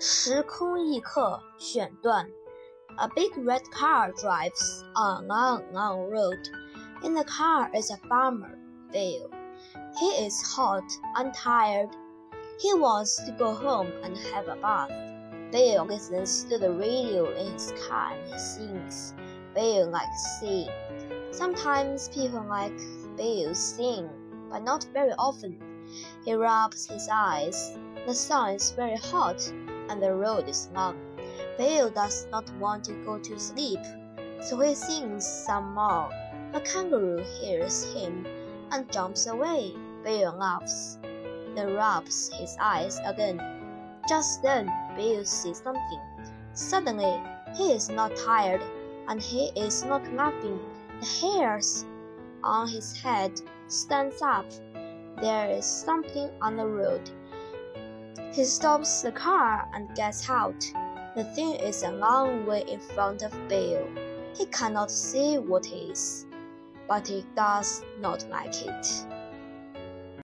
时空异课选段。A big red car drives on a long road. In the car is a farmer, Bill. He is hot and tired. He wants to go home and have a bath. Bill listens to the radio in his car and he sings. Bill likes sing. Sometimes people like Bill sing, but not very often. He rubs his eyes. The sun is very hot and the road is long. Bill does not want to go to sleep, so he sings some more. A kangaroo hears him and jumps away. Bill laughs, then rubs his eyes again. Just then, Bill sees something. Suddenly, he is not tired and he is not laughing. The hairs on his head stands up. There is something on the road. He stops the car and gets out. The thing is a long way in front of Bill. He cannot see what is, but he does not like it.